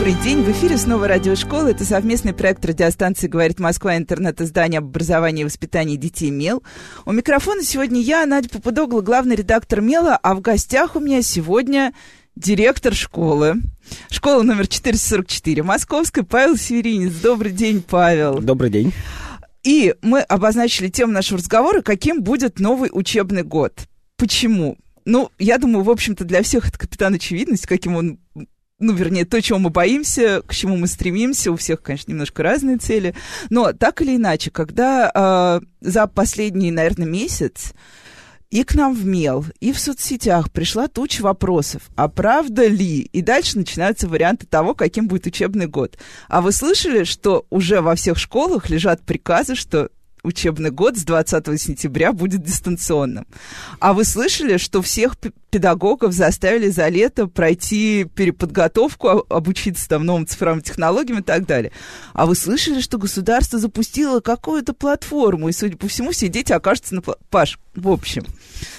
Добрый день, в эфире снова радиошкола. Это совместный проект радиостанции «Говорит Москва» интернет-издание об образовании и воспитании детей «Мел». У микрофона сегодня я, Надя Попудогла, главный редактор «Мела», а в гостях у меня сегодня директор школы. Школа номер 444, Московская, Павел Северинец. Добрый день, Павел. Добрый день. И мы обозначили тему нашего разговора, каким будет новый учебный год. Почему? Ну, я думаю, в общем-то, для всех это капитан очевидность, каким он ну, вернее, то, чего мы боимся, к чему мы стремимся, у всех, конечно, немножко разные цели, но так или иначе, когда э, за последний, наверное, месяц и к нам в МЕЛ, и в соцсетях пришла туча вопросов. А правда ли? И дальше начинаются варианты того, каким будет учебный год. А вы слышали, что уже во всех школах лежат приказы, что учебный год с 20 сентября будет дистанционным. А вы слышали, что всех педагогов заставили за лето пройти переподготовку, обучиться там новым цифровым технологиям и так далее? А вы слышали, что государство запустило какую-то платформу, и, судя по всему, все дети окажутся на... Паш, в общем,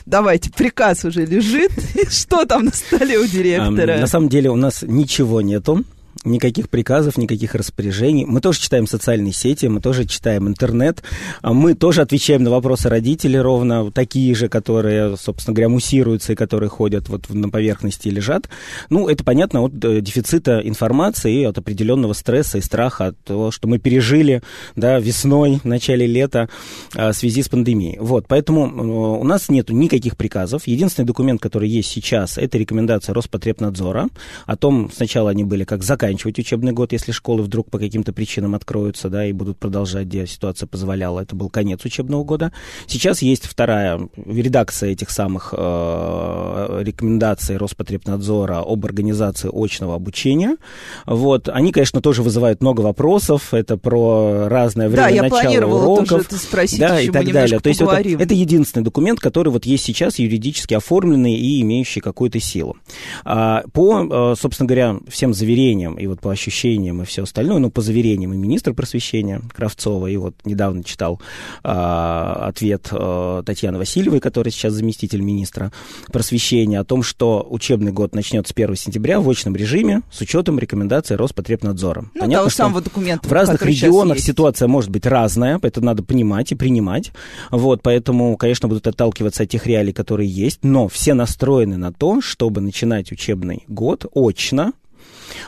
давайте, приказ уже лежит. Что там на столе у директора? На самом деле у нас ничего нету никаких приказов, никаких распоряжений. Мы тоже читаем социальные сети, мы тоже читаем интернет, а мы тоже отвечаем на вопросы родителей ровно такие же, которые, собственно говоря, муссируются и которые ходят вот на поверхности и лежат. Ну, это понятно от э, дефицита информации, от определенного стресса и страха, от того, что мы пережили да, весной, в начале лета а, в связи с пандемией. Вот, поэтому э, у нас нет никаких приказов. Единственный документ, который есть сейчас, это рекомендация Роспотребнадзора о том, сначала они были как заканчивать заканчивать учебный год, если школы вдруг по каким-то причинам откроются, да, и будут продолжать, где ситуация позволяла. Это был конец учебного года. Сейчас есть вторая редакция этих самых э, рекомендаций Роспотребнадзора об организации очного обучения. Вот. Они, конечно, тоже вызывают много вопросов. Это про разное время да, я начала уроков. Тоже это спросить, да, и так далее. То есть это, это единственный документ, который вот есть сейчас юридически оформленный и имеющий какую-то силу. А, по, э, собственно говоря, всем заверениям и вот по ощущениям и все остальное, ну, по заверениям и министра просвещения Кравцова, и вот недавно читал а, ответ а, Татьяны Васильевой, которая сейчас заместитель министра просвещения, о том, что учебный год начнется с 1 сентября в очном режиме с учетом рекомендаций Роспотребнадзора. Ну, Понятно, того что самого документа, в разных регионах ситуация может быть разная, это надо понимать и принимать. Вот, поэтому, конечно, будут отталкиваться от тех реалий, которые есть, но все настроены на то, чтобы начинать учебный год очно,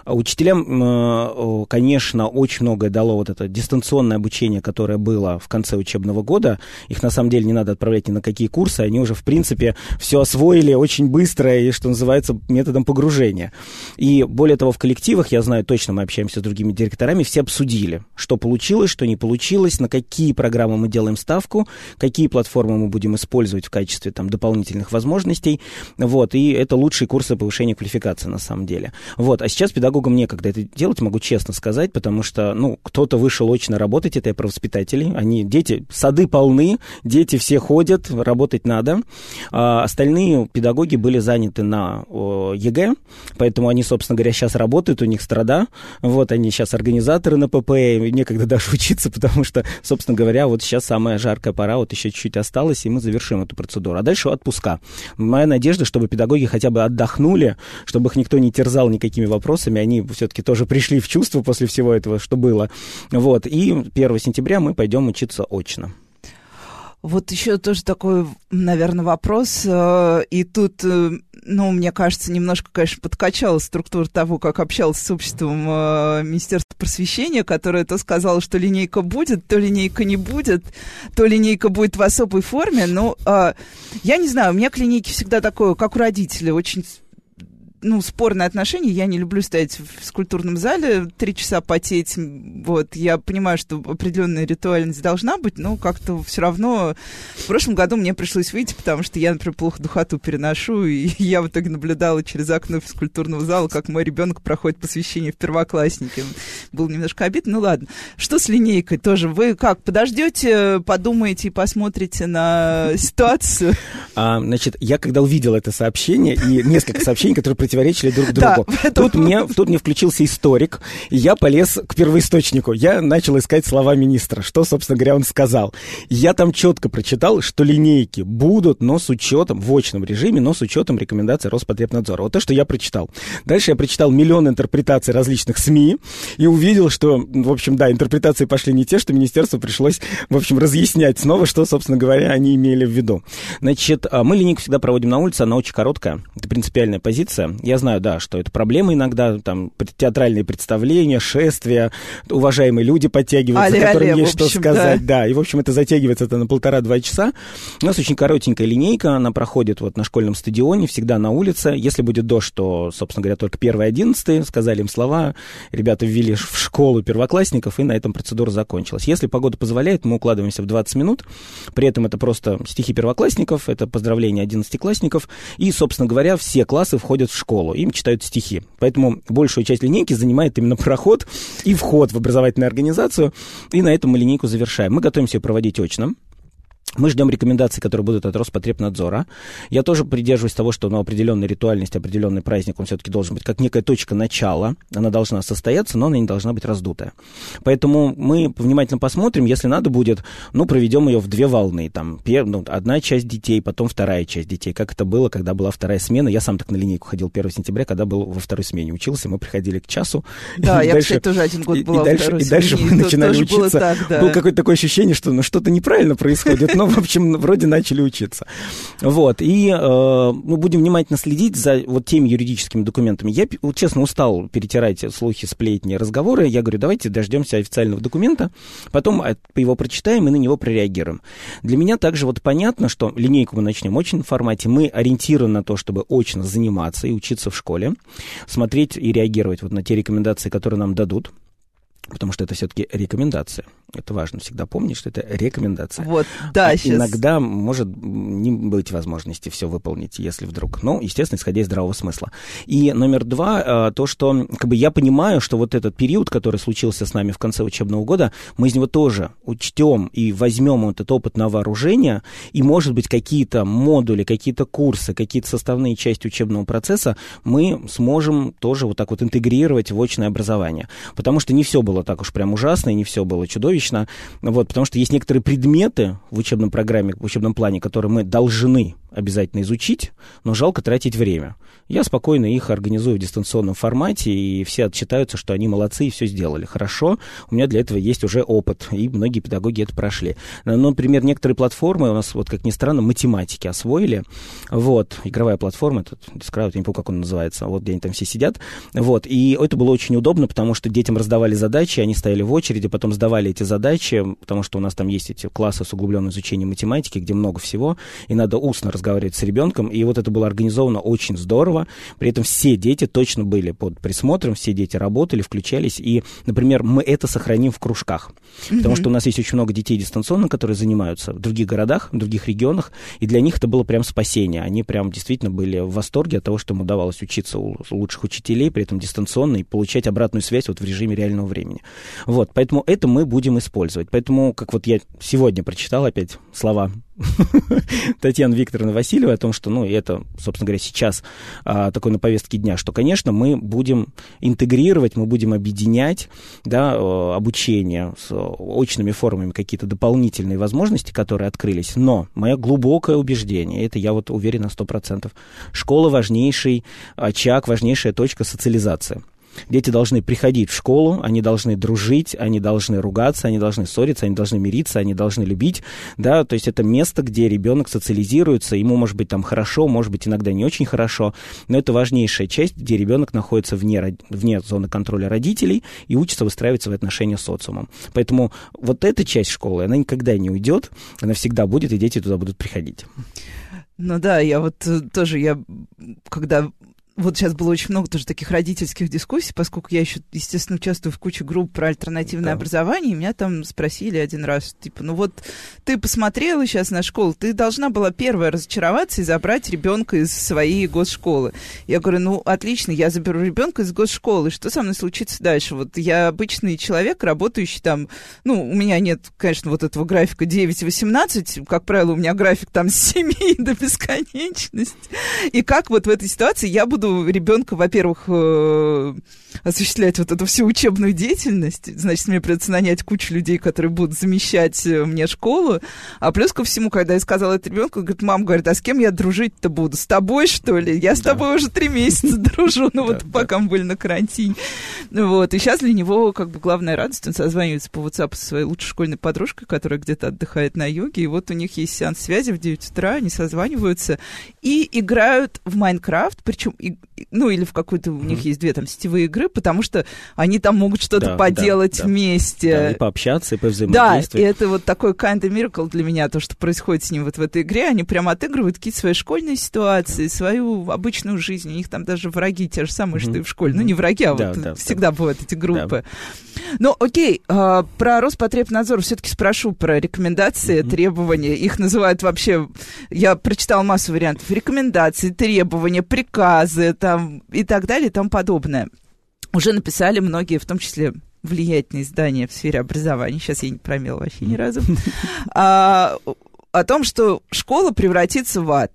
учителям, э, конечно, очень многое дало вот это дистанционное обучение, которое было в конце учебного года. Их на самом деле не надо отправлять ни на какие курсы, они уже, в принципе, все освоили очень быстро и, что называется, методом погружения. И более того, в коллективах, я знаю точно, мы общаемся с другими директорами, все обсудили, что получилось, что не получилось, на какие программы мы делаем ставку, какие платформы мы будем использовать в качестве там, дополнительных возможностей. Вот, и это лучшие курсы повышения квалификации на самом деле. Вот, а сейчас педагогам некогда это делать, могу честно сказать, потому что, ну, кто-то вышел очно работать, это я про воспитателей, они, дети, сады полны, дети все ходят, работать надо. А остальные педагоги были заняты на ЕГЭ, поэтому они, собственно говоря, сейчас работают, у них страда, вот они сейчас организаторы на ПП, некогда даже учиться, потому что, собственно говоря, вот сейчас самая жаркая пора, вот еще чуть-чуть осталось, и мы завершим эту процедуру. А дальше отпуска. Моя надежда, чтобы педагоги хотя бы отдохнули, чтобы их никто не терзал никакими вопросами, вопросами, они все-таки тоже пришли в чувство после всего этого, что было. Вот, и 1 сентября мы пойдем учиться очно. Вот еще тоже такой, наверное, вопрос. Э, и тут, э, ну, мне кажется, немножко, конечно, подкачала структура того, как общалась с обществом э, Министерства просвещения, которое то сказало, что линейка будет, то линейка не будет, то линейка будет в особой форме. Но я не знаю, у меня к линейке всегда такое, как у родителей, очень ну, спорное отношение. Я не люблю стоять в физкультурном зале три часа потеть. Вот, я понимаю, что определенная ритуальность должна быть, но как-то все равно в прошлом году мне пришлось выйти, потому что я, например, плохо духоту переношу, и я в итоге наблюдала через окно физкультурного зала, как мой ребенок проходит посвящение в первоклассники. Было немножко обидно, ну ладно. Что с линейкой тоже? Вы как, подождете, подумаете и посмотрите на ситуацию? А, значит, я когда увидел это сообщение и несколько сообщений, которые противоречили друг другу, да, тут, мне, тут мне включился историк, и я полез к первоисточнику. Я начал искать слова министра, что, собственно говоря, он сказал. Я там четко прочитал, что линейки будут, но с учетом, в очном режиме, но с учетом рекомендаций Роспотребнадзора. Вот то, что я прочитал. Дальше я прочитал миллион интерпретаций различных СМИ и увидел, что, в общем, да, интерпретации пошли не те, что министерству пришлось, в общем, разъяснять снова, что, собственно говоря, они имели в виду. Значит, а, мы линейку всегда проводим на улице, она очень короткая, это принципиальная позиция. Я знаю, да, что это проблема иногда, там, театральные представления, шествия, уважаемые люди подтягиваются, але, которым але, есть общем, что сказать, да. да, и, в общем, это затягивается это на полтора-два часа. У нас очень коротенькая линейка, она проходит вот на школьном стадионе, всегда на улице. Если будет дождь, то, собственно говоря, только первые одиннадцатые, сказали им слова, ребята ввели в школу первоклассников, и на этом процедура закончилась. Если погода позволяет, мы укладываемся в 20 минут, при этом это просто стихи первоклассников, это поздравления одиннадцатиклассников, и, собственно говоря, все классы входят в школу, им читают стихи. Поэтому большую часть линейки занимает именно проход и вход в образовательную организацию, и на этом мы линейку завершаем. Мы готовимся ее проводить очно. Мы ждем рекомендаций, которые будут от Роспотребнадзора. Я тоже придерживаюсь того, что ну, определенная ритуальность, определенный праздник, он все-таки должен быть как некая точка начала. Она должна состояться, но она не должна быть раздутая. Поэтому мы внимательно посмотрим, если надо будет, ну, проведем ее в две волны. Там, пер, ну, одна часть детей, потом вторая часть детей. Как это было, когда была вторая смена. Я сам так на линейку ходил 1 сентября, когда был во второй смене учился. Мы приходили к часу. Да, я, дальше, кстати, тоже один год была и, и дальше, и дальше мы начинали учиться. Так, да. Было какое-то такое ощущение, что ну, что-то неправильно происходит, но, в общем, вроде начали учиться. Вот, и э, мы будем внимательно следить за вот теми юридическими документами. Я, честно, устал перетирать слухи, сплетни, разговоры. Я говорю, давайте дождемся официального документа, потом его прочитаем и на него прореагируем. Для меня также вот понятно, что линейку мы начнем очень в формате. Мы ориентированы на то, чтобы очно заниматься и учиться в школе, смотреть и реагировать вот на те рекомендации, которые нам дадут потому что это все-таки рекомендация. Это важно всегда помнить, что это рекомендация. Вот, да, а сейчас... Иногда может не быть возможности все выполнить, если вдруг. Ну, естественно, исходя из здравого смысла. И номер два, а, то, что как бы я понимаю, что вот этот период, который случился с нами в конце учебного года, мы из него тоже учтем и возьмем этот опыт на вооружение, и, может быть, какие-то модули, какие-то курсы, какие-то составные части учебного процесса мы сможем тоже вот так вот интегрировать в очное образование. Потому что не все было так уж прям ужасно, и не все было чудовищно. Вот, потому что есть некоторые предметы в учебном программе, в учебном плане, которые мы должны обязательно изучить, но жалко тратить время. Я спокойно их организую в дистанционном формате, и все отчитаются, что они молодцы и все сделали хорошо. У меня для этого есть уже опыт, и многие педагоги это прошли. Например, некоторые платформы у нас, вот как ни странно, математики освоили. Вот, игровая платформа, этот Discraft, я не помню, как он называется, вот где они там все сидят. Вот, и это было очень удобно, потому что детям раздавали задачи, они стояли в очереди, потом сдавали эти задачи, потому что у нас там есть эти классы с углубленным изучением математики, где много всего, и надо устно разговаривать с ребенком, и вот это было организовано очень здорово, при этом все дети точно были под присмотром, все дети работали, включались, и, например, мы это сохраним в кружках, mm-hmm. потому что у нас есть очень много детей дистанционно, которые занимаются в других городах, в других регионах, и для них это было прям спасение, они прям действительно были в восторге от того, что им удавалось учиться у лучших учителей, при этом дистанционно, и получать обратную связь вот в режиме реального времени. Вот, поэтому это мы будем использовать. Поэтому, как вот я сегодня прочитал опять слова Татьяны Викторовны Васильевой о том, что, ну, это, собственно говоря, сейчас а, такой на повестке дня, что, конечно, мы будем интегрировать, мы будем объединять, да, обучение с очными формами, какие-то дополнительные возможности, которые открылись, но мое глубокое убеждение, это я вот уверен на 100%, школа важнейший очаг, важнейшая точка социализации. Дети должны приходить в школу, они должны дружить, они должны ругаться, они должны ссориться, они должны мириться, они должны любить, да, то есть это место, где ребенок социализируется, ему может быть там хорошо, может быть иногда не очень хорошо, но это важнейшая часть, где ребенок находится вне, вне зоны контроля родителей и учится выстраивать свои отношения с социумом. Поэтому вот эта часть школы, она никогда не уйдет, она всегда будет, и дети туда будут приходить. Ну да, я вот э, тоже, я когда вот сейчас было очень много тоже таких родительских дискуссий, поскольку я еще, естественно, участвую в куче групп про альтернативное да. образование, и меня там спросили один раз, типа, ну вот ты посмотрела сейчас на школу, ты должна была первая разочароваться и забрать ребенка из своей госшколы. Я говорю, ну отлично, я заберу ребенка из госшколы, что со мной случится дальше? Вот я обычный человек, работающий там, ну, у меня нет, конечно, вот этого графика 9-18, как правило, у меня график там с 7 до бесконечности. И как вот в этой ситуации я буду буду ребенка, во-первых, э, осуществлять вот эту всю учебную деятельность, значит, мне придется нанять кучу людей, которые будут замещать э, мне школу. А плюс ко всему, когда я сказала это ребенку, говорит, мама говорит, а с кем я дружить-то буду? С тобой, что ли? Я с да. тобой уже три месяца дружу, ну вот пока мы были на карантине. Вот, и сейчас для него как бы главная радость, он созванивается по WhatsApp со своей лучшей школьной подружкой, которая где-то отдыхает на йоге, и вот у них есть сеанс связи в 9 утра, они созваниваются и играют в Майнкрафт, причем ну или в какой-то у них есть две там сетевые игры, потому что они там могут что-то да, поделать да, вместе. Да, и пообщаться, и повзаимодействовать. Да, и это вот такой kind of miracle для меня, то, что происходит с ним вот в этой игре. Они прямо отыгрывают какие-то свои школьные ситуации, свою обычную жизнь. У них там даже враги те же самые, mm-hmm. что и в школе. Ну, не враги, а да, вот да, всегда да. бывают эти группы. Да. Ну, окей, э, про Роспотребнадзор все-таки спрошу про рекомендации, mm-hmm. требования. Их называют вообще, я прочитала массу вариантов, рекомендации, требования, приказы там, и так далее и тому подобное. Уже написали многие, в том числе влиятельные издания в сфере образования, сейчас я не промела вообще ни разу, а, о том, что школа превратится в ад.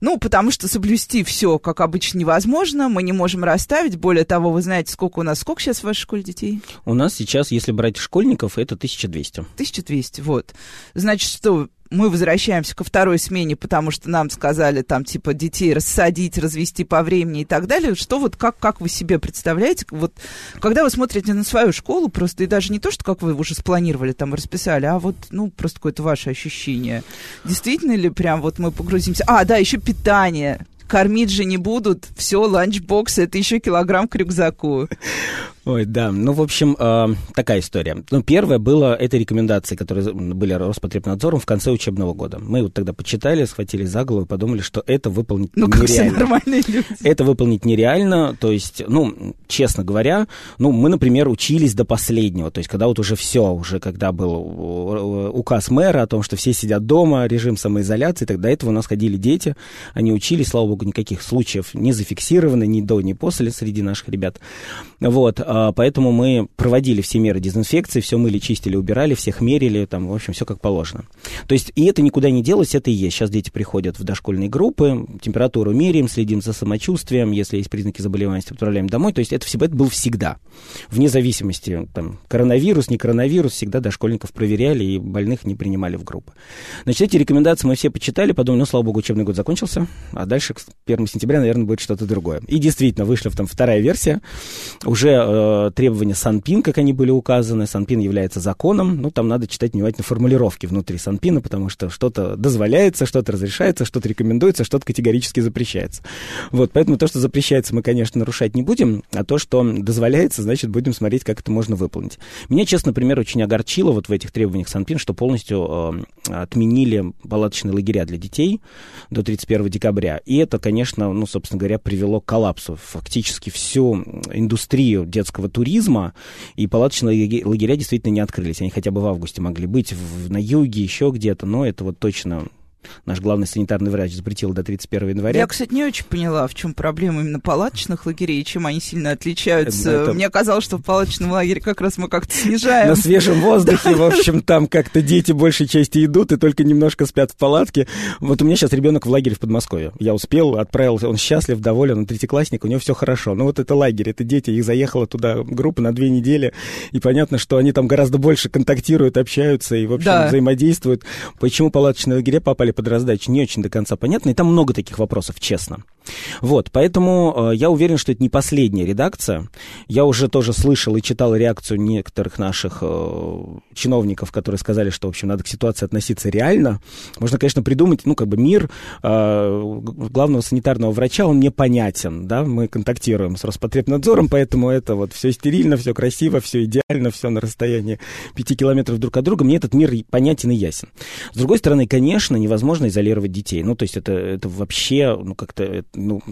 Ну, потому что соблюсти все, как обычно, невозможно. Мы не можем расставить. Более того, вы знаете, сколько у нас, сколько сейчас в вашей школе детей? У нас сейчас, если брать школьников, это 1200. 1200, вот. Значит, что мы возвращаемся ко второй смене, потому что нам сказали там, типа, детей рассадить, развести по времени и так далее. Что вот, как, как вы себе представляете, вот, когда вы смотрите на свою школу, просто и даже не то, что как вы уже спланировали, там, расписали, а вот, ну, просто какое-то ваше ощущение. Действительно ли прям вот мы погрузимся? А, да, еще питание кормить же не будут, все, ланчбокс, это еще килограмм к рюкзаку. Ой, да. Ну, в общем, э, такая история. Ну, первое было, это рекомендации, которые были Роспотребнадзором в конце учебного года. Мы вот тогда почитали, схватили за голову и подумали, что это выполнить ну, нереально. Как все нормальные люди. Это выполнить нереально. То есть, ну, честно говоря, ну, мы, например, учились до последнего. То есть, когда вот уже все, уже когда был указ мэра о том, что все сидят дома, режим самоизоляции, тогда этого у нас ходили дети, они учились, слава богу, никаких случаев не зафиксировано ни до, ни после среди наших ребят. Вот. А, поэтому мы проводили все меры дезинфекции, все мыли, чистили, убирали, всех мерили, там, в общем, все как положено. То есть, и это никуда не делось, это и есть. Сейчас дети приходят в дошкольные группы, температуру меряем, следим за самочувствием, если есть признаки заболевания, отправляем домой. То есть, это, всегда, это было всегда. Вне зависимости, там, коронавирус, не коронавирус, всегда дошкольников проверяли и больных не принимали в группы. Значит, эти рекомендации мы все почитали, подумали, ну, слава богу, учебный год закончился, а дальше к 1 сентября, наверное, будет что-то другое. И действительно, вышла там вторая версия, уже э, требования Санпин, как они были указаны. Санпин является законом. Ну, там надо читать внимательно формулировки внутри Санпина, потому что что-то дозволяется, что-то разрешается, что-то рекомендуется, что-то категорически запрещается. Вот, поэтому то, что запрещается, мы, конечно, нарушать не будем, а то, что дозволяется, значит, будем смотреть, как это можно выполнить. Меня, честно, например, очень огорчило вот в этих требованиях Санпин, что полностью э, отменили палаточные лагеря для детей до 31 декабря. И это, конечно, ну, собственно говоря, привело к коллапсу. Фактически всю индустрию детского детского туризма, и палаточные лагеря действительно не открылись. Они хотя бы в августе могли быть в, на юге, еще где-то, но это вот точно Наш главный санитарный врач запретил до 31 января. Я, кстати, не очень поняла, в чем проблема именно палаточных лагерей, чем они сильно отличаются. Это... Мне казалось, что в палаточном лагере как раз мы как-то снижаем. На свежем воздухе, в общем, там как-то дети большей части идут и только немножко спят в палатке. Вот у меня сейчас ребенок в лагере в Подмосковье. Я успел, отправился, он счастлив, доволен, он третьеклассник, у него все хорошо. Но вот это лагерь, это дети, их заехала туда группа на две недели, и понятно, что они там гораздо больше контактируют, общаются и, в общем, да. взаимодействуют. Почему палаточные лагеря попали под раздачу, не очень до конца понятно, и там много таких вопросов, честно. Вот, поэтому э, я уверен, что это не последняя редакция. Я уже тоже слышал и читал реакцию некоторых наших э, чиновников, которые сказали, что, в общем, надо к ситуации относиться реально. Можно, конечно, придумать, ну, как бы мир э, главного санитарного врача, он непонятен, да, мы контактируем с Роспотребнадзором, поэтому это вот все стерильно, все красиво, все идеально, все на расстоянии пяти километров друг от друга. Мне этот мир понятен и ясен. С другой стороны, конечно, невозможно невозможно изолировать детей. Ну, то есть это, это вообще, ну, как-то, ну,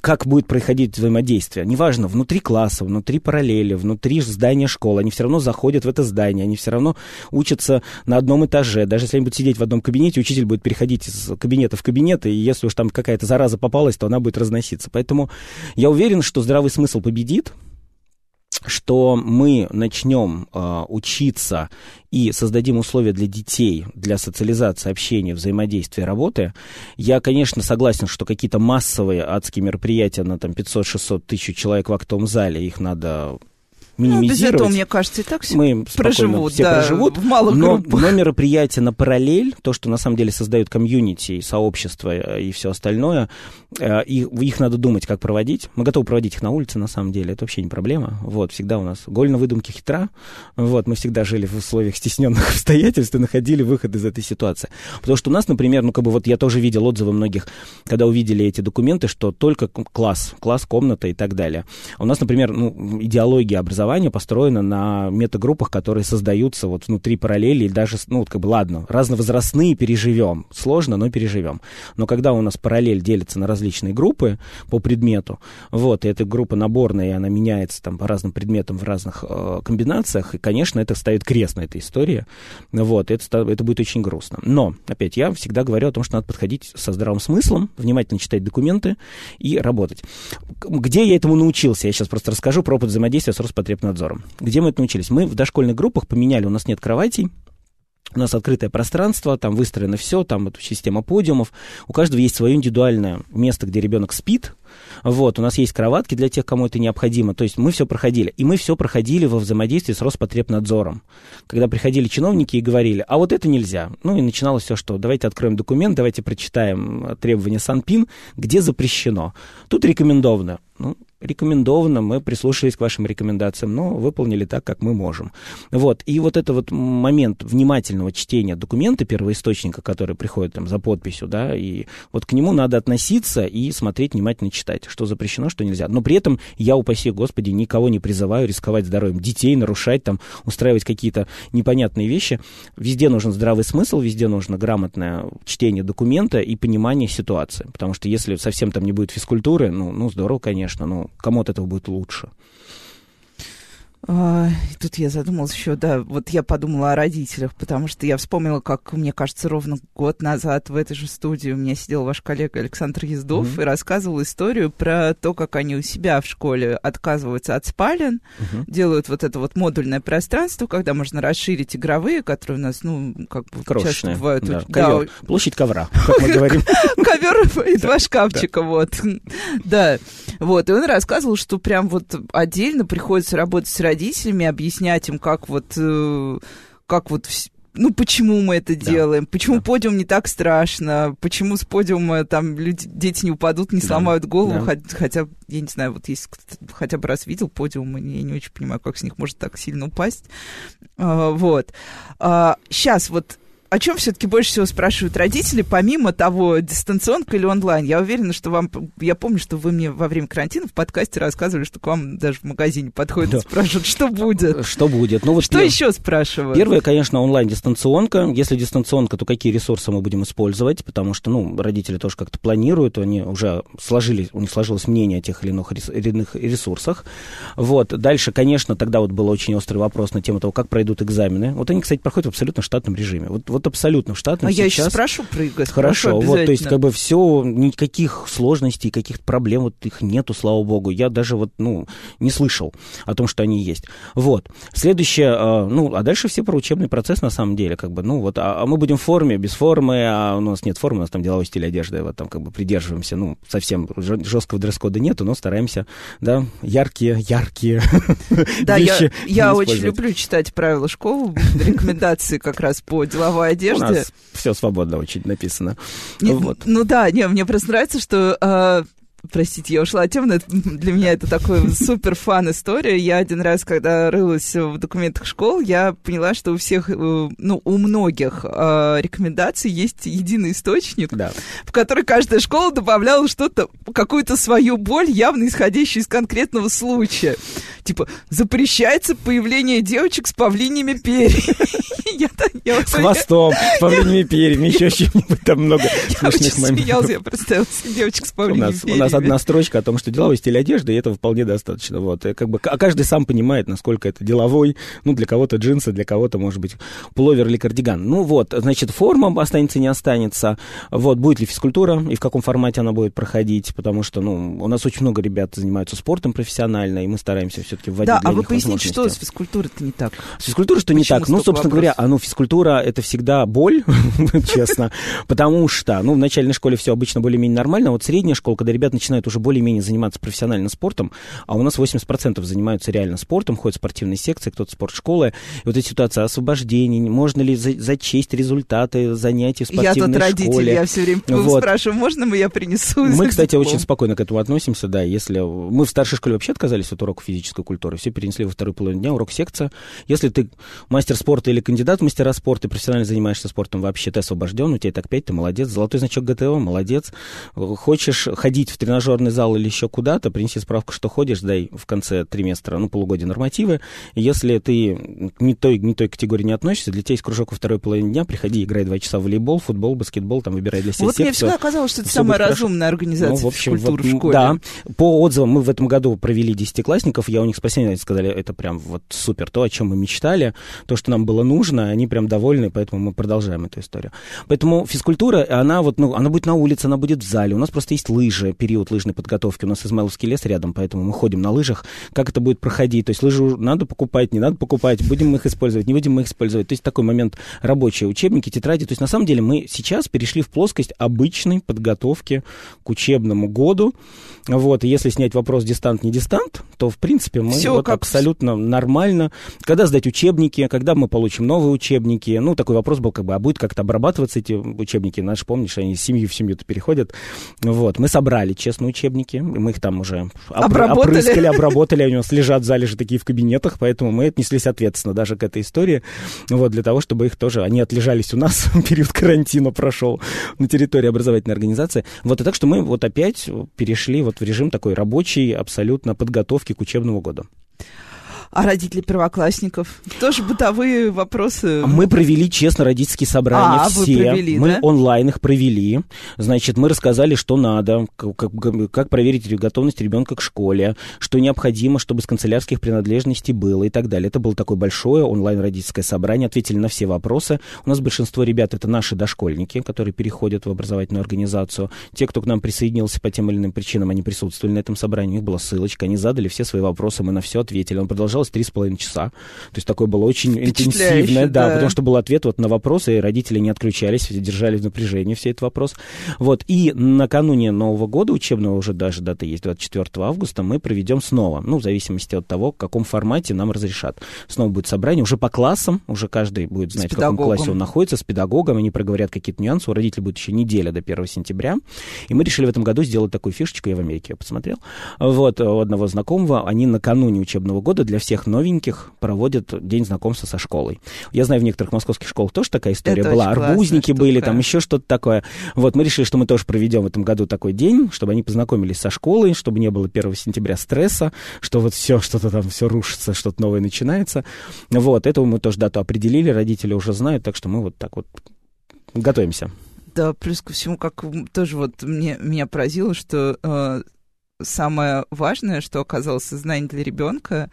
как будет происходить взаимодействие. Неважно, внутри класса, внутри параллели, внутри здания школы, они все равно заходят в это здание, они все равно учатся на одном этаже. Даже если они будут сидеть в одном кабинете, учитель будет переходить из кабинета в кабинет, и если уж там какая-то зараза попалась, то она будет разноситься. Поэтому я уверен, что здравый смысл победит, что мы начнем э, учиться и создадим условия для детей, для социализации, общения, взаимодействия, работы, я, конечно, согласен, что какие-то массовые адские мероприятия на там 500-600 тысяч человек в актовом зале, их надо минимизировать. Ну, без этого, мне кажется, и так все Мы проживут, все да, проживут. В малых но, группах. но мероприятия на параллель, то, что на самом деле создают комьюнити, и сообщество э, и все остальное, э, их, их надо думать, как проводить. Мы готовы проводить их на улице, на самом деле, это вообще не проблема. Вот, всегда у нас голь на выдумке хитра. Вот, мы всегда жили в условиях стесненных обстоятельств и находили выход из этой ситуации. Потому что у нас, например, ну, как бы вот я тоже видел отзывы многих, когда увидели эти документы, что только класс, класс, комната и так далее. У нас, например, ну, идеология образования образование построено на метагруппах, которые создаются вот внутри параллели, и даже, ну, вот как бы, ладно, разновозрастные переживем. Сложно, но переживем. Но когда у нас параллель делится на различные группы по предмету, вот, и эта группа наборная, и она меняется там по разным предметам в разных э, комбинациях, и, конечно, это ставит крест на этой истории, вот, это, это будет очень грустно. Но, опять, я всегда говорю о том, что надо подходить со здравым смыслом, внимательно читать документы и работать. Где я этому научился? Я сейчас просто расскажу про опыт взаимодействия с Роспотребнадзором Роспотребнадзором. Где мы это научились? Мы в дошкольных группах поменяли, у нас нет кроватей, у нас открытое пространство, там выстроено все, там вот система подиумов. У каждого есть свое индивидуальное место, где ребенок спит. Вот, у нас есть кроватки для тех, кому это необходимо. То есть мы все проходили. И мы все проходили во взаимодействии с Роспотребнадзором. Когда приходили чиновники и говорили, а вот это нельзя. Ну и начиналось все, что давайте откроем документ, давайте прочитаем требования Санпин, где запрещено. Тут рекомендовано. Ну, рекомендовано, мы прислушались к вашим рекомендациям, но выполнили так, как мы можем. Вот, и вот это вот момент внимательного чтения документа первоисточника, который приходит там за подписью, да, и вот к нему надо относиться и смотреть, внимательно читать, что запрещено, что нельзя. Но при этом я, упаси Господи, никого не призываю рисковать здоровьем детей, нарушать там, устраивать какие-то непонятные вещи. Везде нужен здравый смысл, везде нужно грамотное чтение документа и понимание ситуации, потому что если совсем там не будет физкультуры, ну, ну здорово, конечно, но кому от этого будет лучше. А, тут я задумалась еще, да, вот я подумала о родителях, потому что я вспомнила, как, мне кажется, ровно год назад в этой же студии у меня сидел ваш коллега Александр Ездов mm-hmm. и рассказывал историю про то, как они у себя в школе отказываются от спален, mm-hmm. делают вот это вот модульное пространство, когда можно расширить игровые, которые у нас, ну, как бы Крошечные, часто бывают. Да, ковер, да, площадь ковра, как мы говорим. Ковер и два шкафчика, вот. Да, вот, и он рассказывал, что прям вот отдельно приходится работать с родителями, объяснять им, как вот, э, как вот ну, почему мы это да. делаем, почему да. подиум не так страшно, почему с подиума там люди, дети не упадут, не да. сломают голову, да. хотя, я не знаю, вот если хотя бы раз видел подиум, я не очень понимаю, как с них может так сильно упасть. А, вот. А, сейчас вот о чем все-таки больше всего спрашивают родители, помимо того, дистанционка или онлайн? Я уверена, что вам... Я помню, что вы мне во время карантина в подкасте рассказывали, что к вам даже в магазине подходят да. и спрашивают, что будет. Что будет? Ну, вот что пер... еще спрашивают? Первое, конечно, онлайн-дистанционка. Если дистанционка, то какие ресурсы мы будем использовать? Потому что, ну, родители тоже как-то планируют, они уже сложили, у них сложилось мнение о тех или иных ресурсах. Вот. Дальше, конечно, тогда вот был очень острый вопрос на тему того, как пройдут экзамены. Вот они, кстати, проходят в абсолютно штатном режиме. Вот, вот вот абсолютно в штатном а сейчас. я еще спрошу про ЕГЭ. Хорошо, вот, то есть как бы все, никаких сложностей, каких-то проблем вот их нету, слава богу. Я даже вот, ну, не слышал о том, что они есть. Вот. Следующее, а, ну, а дальше все про учебный процесс на самом деле, как бы, ну, вот, а, а мы будем в форме, без формы, а у нас нет формы, у нас там деловой стиль одежды, вот там как бы придерживаемся, ну, совсем жесткого дресс-кода нету, но стараемся, да, яркие, яркие Да, я, я очень люблю читать правила школы, рекомендации как раз по деловой одежде. У нас все свободно очень написано. Не, вот. Ну да, не, мне просто нравится, что э, Простите, я ушла от темы, для меня это такой супер фан история. Я один раз, когда рылась в документах школ, я поняла, что у всех, э, ну, у многих э, рекомендаций есть единый источник, да. в который каждая школа добавляла что-то, какую-то свою боль, явно исходящую из конкретного случая. Типа, запрещается появление девочек с павлиньями перьями. С хвостом, с павлиними перьями, еще чем-нибудь там много смешных моментов. Я смеялся, я представила девочек с павлиними перьями. У нас одна строчка о том, что деловой стиль одежды, и этого вполне достаточно. Вот. Как бы, а каждый сам понимает, насколько это деловой. Ну, для кого-то джинсы, для кого-то, может быть, пуловер или кардиган. Ну вот, значит, форма останется, не останется. Вот, будет ли физкультура и в каком формате она будет проходить, потому что, ну, у нас очень много ребят занимаются спортом профессионально, и мы стараемся все-таки вводить Да, а вы поясните, что с физкультурой-то не так? С физкультурой что не Почему так? Ну, собственно говоря, вопросов? А, ну, физкультура это всегда боль, честно, потому что, ну, в начальной школе все обычно более-менее нормально, а вот средняя школа, когда ребят начинают уже более-менее заниматься профессионально спортом, а у нас 80% занимаются реально спортом, ходят в спортивные секции, кто-то спортшколы, и вот эта ситуация освобождений, можно ли за- зачесть результаты занятий в Я спортивной тут родитель, школе. я все время Вот. спрашиваю, можно мы я принесу? Мы, кстати, очень спокойно к этому относимся, да. Если мы в старшей школе вообще отказались от урока физической культуры, все перенесли во вторую половину дня урок секция. Если ты мастер спорта или кандидат в мастера спорта, и профессионально занимаешься спортом, вообще ты освобожден, у тебя так пять, ты молодец. Золотой значок ГТО, молодец. Хочешь ходить в тренажерный зал или еще куда-то, принеси справку, что ходишь, дай в конце триместра, ну, полугодия нормативы. И если ты не той, не той категории не относишься, для тебя есть кружок во второй половине дня, приходи, играй два часа в волейбол, футбол, баскетбол, там, выбирай для себя Вот мне секцию. всегда казалось, что это самая будет хорошо. разумная организация Ну, в общем, вот, в школе. Да, по отзывам мы в этом году провели десятиклассников, я у них они сказали, это прям вот супер, то, о чем мы мечтали, то, что нам было нужно, они прям довольны, поэтому мы продолжаем эту историю. Поэтому физкультура, она вот, ну, она будет на улице, она будет в зале, у нас просто есть лыжи, период лыжной подготовки, у нас Измайловский лес рядом, поэтому мы ходим на лыжах, как это будет проходить, то есть лыжи надо покупать, не надо покупать, будем мы их использовать, не будем мы их использовать, то есть такой момент рабочие учебники, тетради, то есть на самом деле мы сейчас перешли в плоскость обычной подготовки к учебному году, вот, и если снять вопрос дистант, не дистант, то, в принципе, мы Всё вот как абсолютно нормально. Когда сдать учебники, когда мы получим новые учебники, ну, такой вопрос был, как бы, а будет как-то обрабатываться эти учебники, наши, помнишь, они из семьи в семью-то переходят, вот, мы собрали, честно, учебники, мы их там уже Обработали. опрыскали, обработали, они у нас лежат залежи такие в кабинетах, поэтому мы отнеслись ответственно даже к этой истории, вот, для того, чтобы их тоже, они отлежались у нас, период карантина прошел на территории образовательной организации, вот, и так что мы вот опять перешли вот в режим такой рабочий, абсолютно подготовки к учебному году. А родители первоклассников? Тоже бытовые вопросы. Мы провели, честно, родительские собрания А, вы все. провели, мы да? онлайн их провели. Значит, мы рассказали, что надо, как, как- проверить готовность ребенка к школе, что необходимо, чтобы с канцелярских принадлежностей было и так далее. Это было такое большое онлайн-родительское собрание. Ответили на все вопросы. У нас большинство ребят это наши дошкольники, которые переходят в образовательную организацию. Те, кто к нам присоединился по тем или иным причинам, они присутствовали на этом собрании. У них была ссылочка, они задали все свои вопросы, мы на все ответили. Он продолжался с половиной часа. То есть такое было очень интенсивное, да, да. потому что был ответ вот на вопросы, и родители не отключались, держали в напряжении все этот вопрос. Вот, и накануне Нового года учебного, уже даже дата есть, 24 августа, мы проведем снова, ну, в зависимости от того, в каком формате нам разрешат. Снова будет собрание уже по классам, уже каждый будет знать, в каком классе он находится, с педагогом, они проговорят какие-то нюансы, у родителей будет еще неделя до 1 сентября, и мы решили в этом году сделать такую фишечку, я в Америке ее посмотрел, вот, у одного знакомого, они накануне учебного года для всех новеньких проводят день знакомства со школой. Я знаю, в некоторых московских школах тоже такая история Это была, арбузники были, штука. там еще что-то такое. Вот, мы решили, что мы тоже проведем в этом году такой день, чтобы они познакомились со школой, чтобы не было 1 сентября стресса, что вот все, что-то там все рушится, что-то новое начинается. Вот, этого мы тоже дату определили, родители уже знают, так что мы вот так вот готовимся. Да, плюс ко всему, как тоже вот мне, меня поразило, что э, самое важное, что оказалось сознание для ребенка,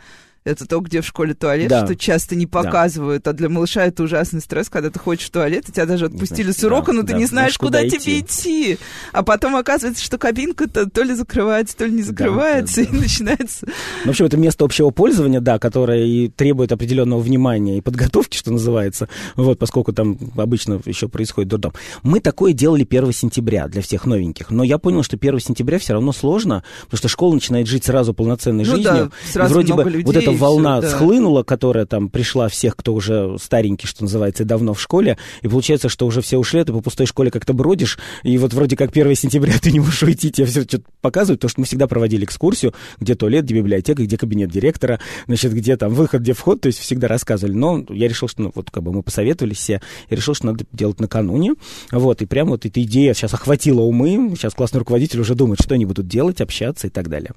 это то, где в школе туалет, Да. что часто не показывают, а для малыша это ужасный стресс, когда ты ходишь в туалет, и тебя даже отпустили знаешь, с урока, да, но ты да, не знаешь, куда, куда тебе идти. А потом оказывается, что кабинка-то то ли закрывается, то ли не Да, закрывается, да, да. и начинается... Ну, в общем, это место общего пользования, да, которое и требует определенного внимания и подготовки, что называется, вот, поскольку там обычно еще происходит дурдом. Мы такое делали 1 сентября для всех новеньких, но я понял, что 1 сентября все равно сложно, потому что школа начинает жить сразу полноценной Ну жизнью. да, сразу и вроде много бы людей, вот эта и волна всё, да. схлынула, которая там пришла всех, кто уже старенький, что называется, давно в школе, и получается, что уже все ушли, а ты по пустой школе как-то бродишь, и вот вроде как 1 сентября ты не можешь уйти, тебе все что-то показывают, потому что мы всегда проводили экскурсию, где туалет, где библиотека, где кабинет директора, значит, где там выход, где вход, то есть всегда рассказывали. Но я решил, что, ну, вот как бы мы посоветовались все, и решил, что надо делать накануне, вот, и прям вот эта идея сейчас охватила умы, сейчас классный руководитель уже думает, что они будут делать, общаться и так далее.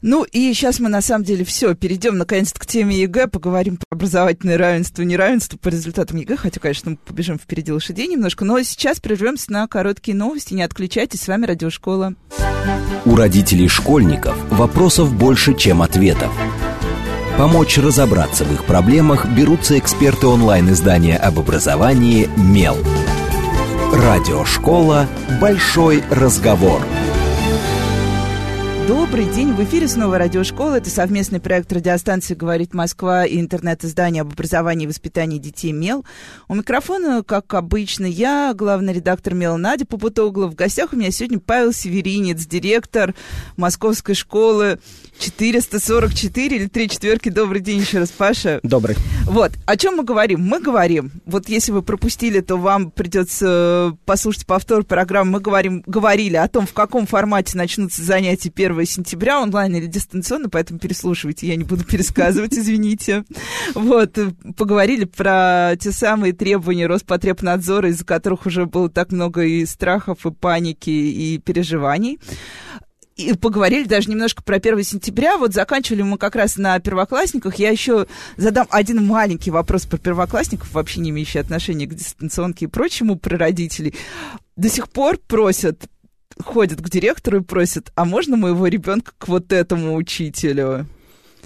Ну и сейчас мы на самом деле все, перейдем наконец-то к теме ЕГЭ, поговорим про образовательное равенство, неравенство по результатам ЕГЭ, хотя, конечно, мы побежим впереди лошадей немножко, но сейчас прервемся на короткие новости, не отключайтесь, с вами Радиошкола. У родителей школьников вопросов больше, чем ответов. Помочь разобраться в их проблемах берутся эксперты онлайн-издания об образовании «Мел». Радиошкола «Большой разговор». Добрый день, в эфире снова радиошкола. Это совместный проект радиостанции «Говорит Москва» и интернет-издание об образовании и воспитании детей «Мел». У микрофона, как обычно, я, главный редактор «Мела» Надя Попутогла. В гостях у меня сегодня Павел Северинец, директор Московской школы 444 или три четверки. Добрый день еще раз, Паша. Добрый. Вот, о чем мы говорим? Мы говорим, вот если вы пропустили, то вам придется послушать повтор программы. Мы говорим, говорили о том, в каком формате начнутся занятия 1 сентября, онлайн или дистанционно, поэтому переслушивайте, я не буду пересказывать, извините. Вот, поговорили про те самые требования Роспотребнадзора, из-за которых уже было так много и страхов, и паники, и переживаний и поговорили даже немножко про 1 сентября. Вот заканчивали мы как раз на первоклассниках. Я еще задам один маленький вопрос про первоклассников, вообще не имеющий отношения к дистанционке и прочему, про родителей. До сих пор просят ходят к директору и просят, а можно моего ребенка к вот этому учителю?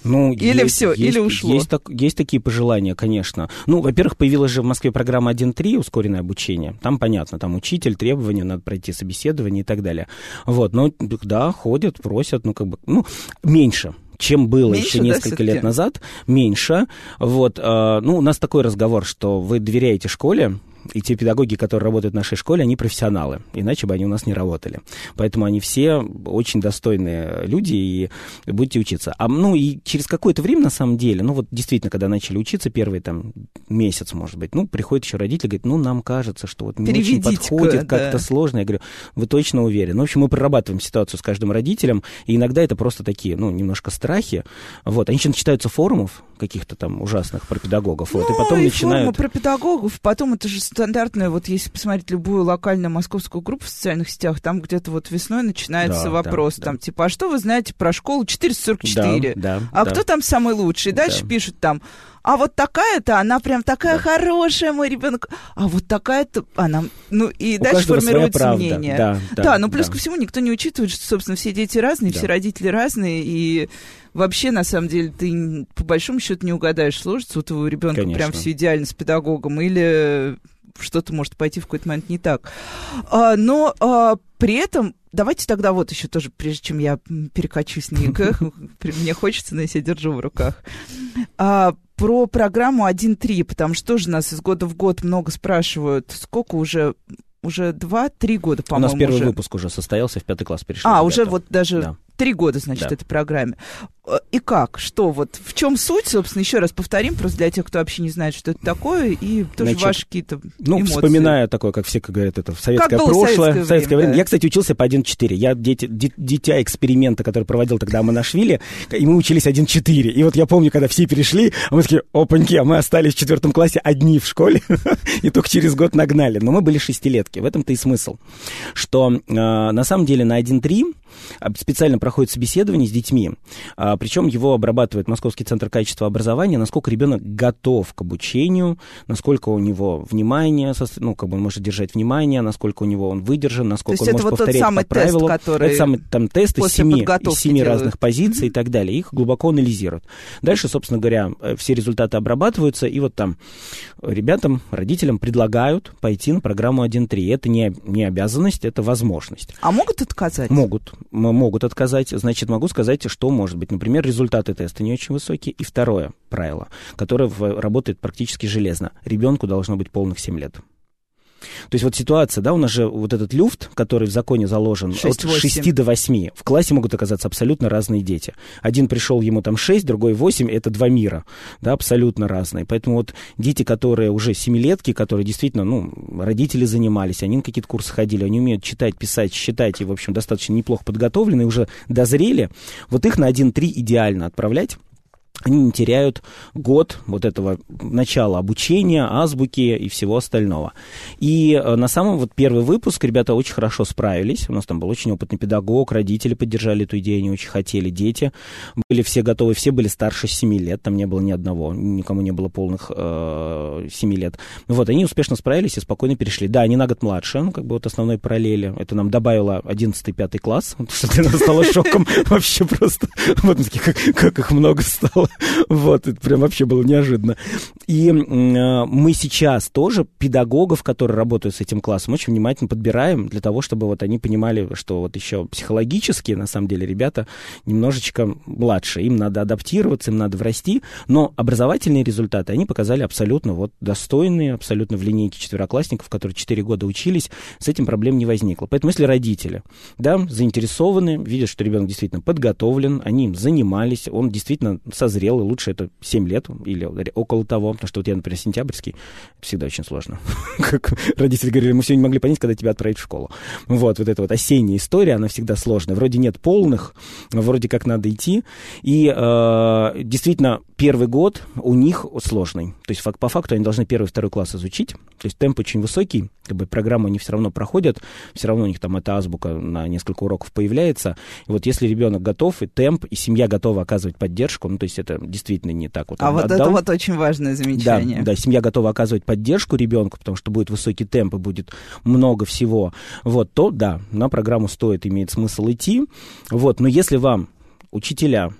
Ну, или есть, все, есть, или ушло. Есть, так, есть такие пожелания, конечно. Ну, во-первых, появилась же в Москве программа 1.3, ускоренное обучение. Там понятно, там учитель, требования, надо пройти собеседование и так далее. Вот, ну, да, ходят, просят, ну, как бы, ну, меньше чем было меньше, еще несколько да, лет назад, меньше. Вот, э, ну, у нас такой разговор, что вы доверяете школе, и те педагоги, которые работают в нашей школе, они профессионалы, иначе бы они у нас не работали. Поэтому они все очень достойные люди, и будете учиться. А, ну, и через какое-то время, на самом деле, ну, вот действительно, когда начали учиться, первый там месяц, может быть, ну, приходит еще родитель, говорит, ну, нам кажется, что вот не очень подходит, да. как-то сложно. Я говорю, вы точно уверены? Ну, в общем, мы прорабатываем ситуацию с каждым родителем, и иногда это просто такие, ну, немножко страхи. Вот, они еще начитаются форумов каких-то там ужасных про педагогов, ну, вот, и потом и начинают... про педагогов, потом это же стандартная, вот если посмотреть любую локальную московскую группу в социальных сетях, там где-то вот весной начинается да, вопрос, да, там, да. типа, а что вы знаете про школу 444? Да, да, а да. кто там самый лучший? И дальше да. пишут там, а вот такая-то, она прям такая да. хорошая, мой ребенок. А вот такая-то, она, ну и У дальше формируется мнение. Да, да, да, но плюс да. ко всему никто не учитывает, что, собственно, все дети разные, да. все родители разные, и вообще, на самом деле, ты по большому счету не угадаешь, сложится у твоего ребенка Конечно. прям все идеально с педагогом, или что-то может пойти в какой-то момент не так. А, но а, при этом давайте тогда вот еще тоже, прежде чем я перекачусь на ЕГЭ, мне хочется, но я себя держу в руках. А, про программу 1.3, потому что тоже нас из года в год много спрашивают, сколько уже уже два-три года, по-моему. У нас первый уже. выпуск уже состоялся, в пятый класс перешли. А, ребята. уже вот даже да. Три года, значит, да. этой программе. Э, и как? Что? Вот в чем суть, собственно, еще раз повторим, просто для тех, кто вообще не знает, что это такое, и тоже Значит, ваши какие-то Ну, эмоции. вспоминаю такое, как все как говорят, это в советское как прошлое, советское, советское время. Да. Я, кстати, учился по 1.4. Я дети, дитя эксперимента, который проводил тогда Монашвили, и мы учились 1.4. И вот я помню, когда все перешли, а мы такие, опаньки, а мы остались в четвертом классе одни в школе, и только через год нагнали. Но мы были шестилетки, в этом-то и смысл. Что э, на самом деле на 1.3 специально проходит собеседование с детьми, э, причем его обрабатывают отрабатывает Московский центр качества образования, насколько ребенок готов к обучению, насколько у него внимание, ну, как бы он может держать внимание, насколько у него он выдержан, насколько он может вот повторять тот самый по тест, правилам. Который это самый там тест из семи, из семи разных позиций mm-hmm. и так далее. Их глубоко анализируют. Дальше, собственно говоря, э, все результаты обрабатываются, и вот там ребятам, родителям предлагают пойти на программу 1.3. Это не, не обязанность, это возможность. А могут отказать? Могут. Могут отказать. Значит, могу сказать, что может быть. Например, результаты теста не очень высокие. И второе правило, которое работает практически железно. Ребенку должно быть полных 7 лет. То есть вот ситуация, да, у нас же вот этот люфт, который в законе заложен 6, от 6 до 8. В классе могут оказаться абсолютно разные дети. Один пришел, ему там 6, другой 8, это два мира, да, абсолютно разные. Поэтому вот дети, которые уже семилетки, которые действительно, ну, родители занимались, они на какие-то курсы ходили, они умеют читать, писать, считать и, в общем, достаточно неплохо подготовлены, уже дозрели, вот их на 1-3 идеально отправлять они не теряют год вот этого начала обучения, азбуки и всего остального. И э, на самом вот первый выпуск ребята очень хорошо справились. У нас там был очень опытный педагог, родители поддержали эту идею, они очень хотели, дети были все готовы, все были старше 7 лет, там не было ни одного, никому не было полных э, 7 лет. Вот, они успешно справились и спокойно перешли. Да, они на год младше, ну, как бы вот основной параллели. Это нам добавило 11-5 класс, что для нас стало шоком вообще просто. Вот, как их много стало. Вот, это прям вообще было неожиданно. И э, мы сейчас тоже педагогов, которые работают с этим классом, очень внимательно подбираем для того, чтобы вот они понимали, что вот еще психологически, на самом деле, ребята немножечко младше. Им надо адаптироваться, им надо врасти, но образовательные результаты они показали абсолютно вот достойные, абсолютно в линейке четвероклассников, которые 4 года учились, с этим проблем не возникло. Поэтому если родители, да, заинтересованы, видят, что ребенок действительно подготовлен, они им занимались, он действительно созрел, и лучше это 7 лет или около того, потому что вот я, например, сентябрьский, всегда очень сложно. Как родители говорили, мы все не могли понять, когда тебя отправить в школу. Вот, вот эта вот осенняя история, она всегда сложная. Вроде нет полных, вроде как надо идти. И э, действительно, первый год у них сложный. То есть по факту они должны первый, второй класс изучить. То есть темп очень высокий, как бы программу они все равно проходят, все равно у них там эта азбука на несколько уроков появляется. И вот если ребенок готов, и темп, и семья готова оказывать поддержку, ну то есть это действительно не так вот. А вот отдал. это вот очень важное замечание. Да, да, семья готова оказывать поддержку ребенку, потому что будет высокий темп и будет много всего. Вот, то да, на программу стоит, имеет смысл идти. Вот, но если вам учителя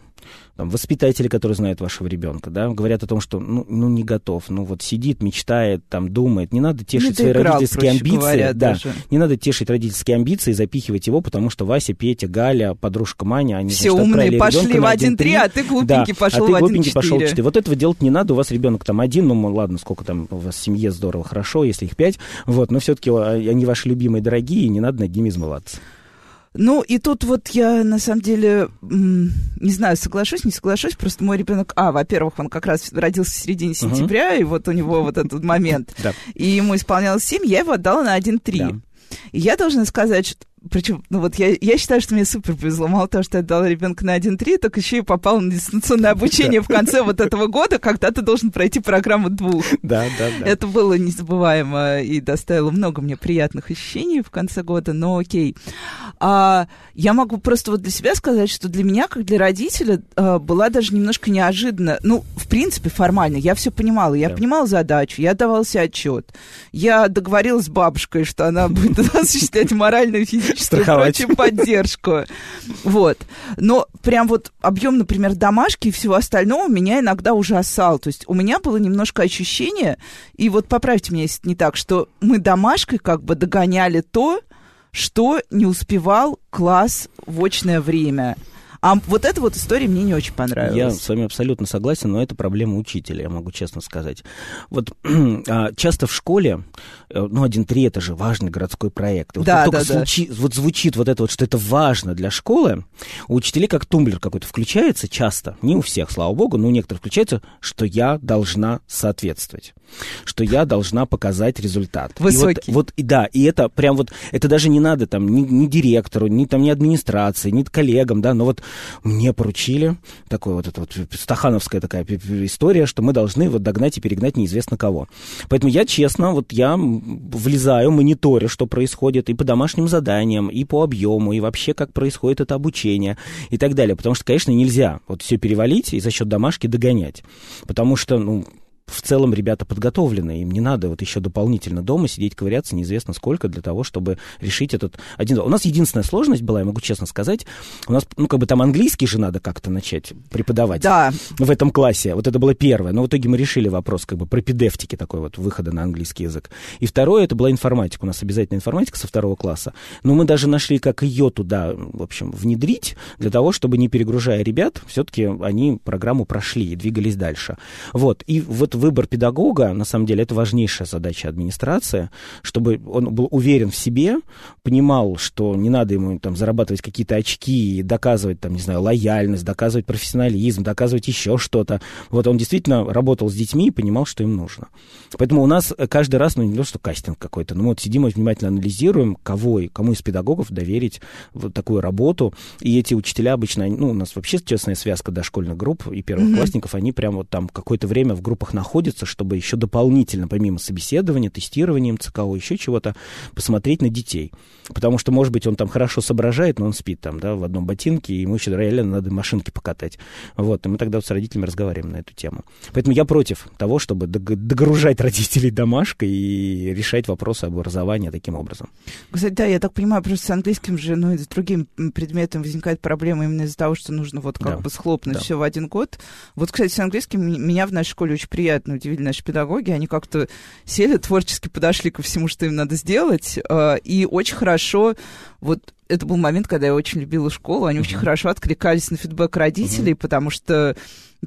там, воспитатели, которые знают вашего ребенка, да, говорят о том, что ну, ну не готов, ну вот сидит, мечтает, там думает, не надо тешить не свои доиграл, родительские амбиции, говоря, да, даже. не надо тешить родительские амбиции и запихивать его, потому что Вася, Петя, Галя, подружка Маня, они все значит, умные пошли в 1-3, а ты глупенький да, пошел а ты в 1-4. пошел в 4. Вот этого делать не надо, у вас ребенок там один, ну ладно, сколько там у вас в семье здорово, хорошо, если их пять, вот, но все-таки они ваши любимые, дорогие, и не надо над ними измываться. Ну, и тут вот я, на самом деле, не знаю, соглашусь, не соглашусь, просто мой ребенок, а, во-первых, он как раз родился в середине сентября, uh-huh. и вот у него вот этот момент, и ему исполнялось 7, я его отдала на 1-3. И я должна сказать, что причем, ну вот я, я считаю, что мне супер повезло. Мало того, что я дала ребенка на 1-3, так еще и попал на дистанционное обучение в конце вот этого года, когда ты должен пройти программу двух. Да, да, да. Это было незабываемо и доставило много мне приятных ощущений в конце года, но окей. А, я могу просто вот для себя сказать, что для меня, как для родителя, а, была даже немножко неожиданно, ну, в принципе, формально, я все понимала, я да. понимала задачу, я давала себе отчет, я договорилась с бабушкой, что она будет осуществлять моральную и страховать. прочим, поддержку. Вот. Но прям вот объем, например, домашки и всего остального меня иногда ужасал. То есть у меня было немножко ощущение, и вот поправьте меня, если не так, что мы домашкой как бы догоняли то, что не успевал класс в очное время. А вот эта вот история мне не очень понравилась. Я с вами абсолютно согласен, но это проблема учителя, я могу честно сказать. Вот а, часто в школе, э, ну, 1-3 это же важный городской проект. Вот да, только да, звучи, да. вот звучит вот это вот, что это важно для школы, у учителей как тумблер какой-то включается часто, не у всех, слава богу, но у некоторых включается, что я должна соответствовать что я должна показать результат. Высокий. И вот, вот, и да, и это прям вот, это даже не надо там ни, ни директору, ни там ни администрации, ни коллегам, да, но вот мне поручили, такое вот это вот стахановская такая история, что мы должны вот догнать и перегнать неизвестно кого. Поэтому я честно, вот я влезаю, мониторю, что происходит и по домашним заданиям, и по объему, и вообще как происходит это обучение и так далее. Потому что, конечно, нельзя вот все перевалить и за счет домашки догонять. Потому что, ну, в целом ребята подготовлены, им не надо вот еще дополнительно дома сидеть, ковыряться неизвестно сколько для того, чтобы решить этот один... У нас единственная сложность была, я могу честно сказать, у нас, ну, как бы там английский же надо как-то начать преподавать да. в этом классе. Вот это было первое. Но в итоге мы решили вопрос как бы пропедевтики такой вот, выхода на английский язык. И второе, это была информатика. У нас обязательно информатика со второго класса. Но мы даже нашли, как ее туда, в общем, внедрить, для того, чтобы не перегружая ребят, все-таки они программу прошли и двигались дальше. Вот. И вот вот выбор педагога, на самом деле, это важнейшая задача администрации, чтобы он был уверен в себе, понимал, что не надо ему там зарабатывать какие-то очки, доказывать, там, не знаю, лояльность, доказывать профессионализм, доказывать еще что-то. Вот он действительно работал с детьми и понимал, что им нужно. Поэтому у нас каждый раз, ну, не то, что кастинг какой-то, ну, вот сидим и внимательно анализируем, кого и кому из педагогов доверить вот такую работу. И эти учителя обычно, ну, у нас вообще честная связка дошкольных групп и первоклассников, mm-hmm. они прямо вот там какое-то время в группах находятся, чтобы еще дополнительно, помимо собеседования, тестирования МЦКО, еще чего-то, посмотреть на детей. Потому что, может быть, он там хорошо соображает, но он спит там, да, в одном ботинке, и ему еще реально надо машинки покатать. Вот, и мы тогда вот с родителями разговариваем на эту тему. Поэтому я против того, чтобы догружать родителей домашкой и решать вопросы образования таким образом. Кстати, да, я так понимаю, просто с английским же, ну и с другим предметом возникает проблема именно из-за того, что нужно вот как да. бы схлопнуть да. все в один год. Вот, кстати, с английским меня в нашей школе очень приятно удивили наши педагоги. Они как-то сели, творчески подошли ко всему, что им надо сделать, э, и очень хорошо вот это был момент, когда я очень любила школу. Они очень хорошо откликались на фидбэк родителей, потому что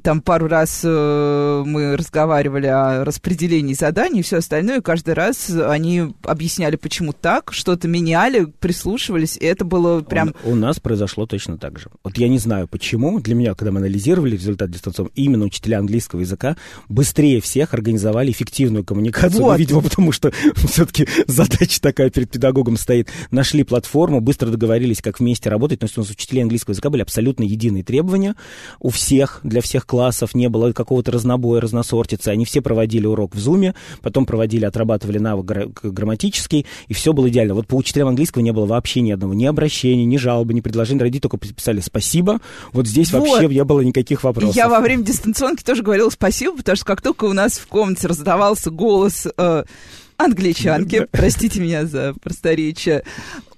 там пару раз э, мы разговаривали о распределении заданий и все остальное, и каждый раз они объясняли, почему так, что-то меняли, прислушивались, и это было прям... У, у нас произошло точно так же. Вот я не знаю, почему. Для меня, когда мы анализировали результат дистанционного, именно учителя английского языка быстрее всех организовали эффективную коммуникацию. Вот. Ну, видимо, потому что все-таки задача такая перед педагогом стоит. Нашли платформу, быстро договорились, как вместе работать. То есть у нас учителей английского языка были абсолютно единые требования у всех, для всех классов, не было какого-то разнобоя, разносортицы. Они все проводили урок в Зуме, потом проводили, отрабатывали навык грамматический, и все было идеально. Вот по учителям английского не было вообще ни одного, ни обращения, ни жалобы, ни предложений. Родители только писали «спасибо». Вот здесь вот. вообще не было никаких вопросов. Я во время дистанционки тоже говорила «спасибо», потому что как только у нас в комнате раздавался голос... Э, англичанки, простите меня за просторечие,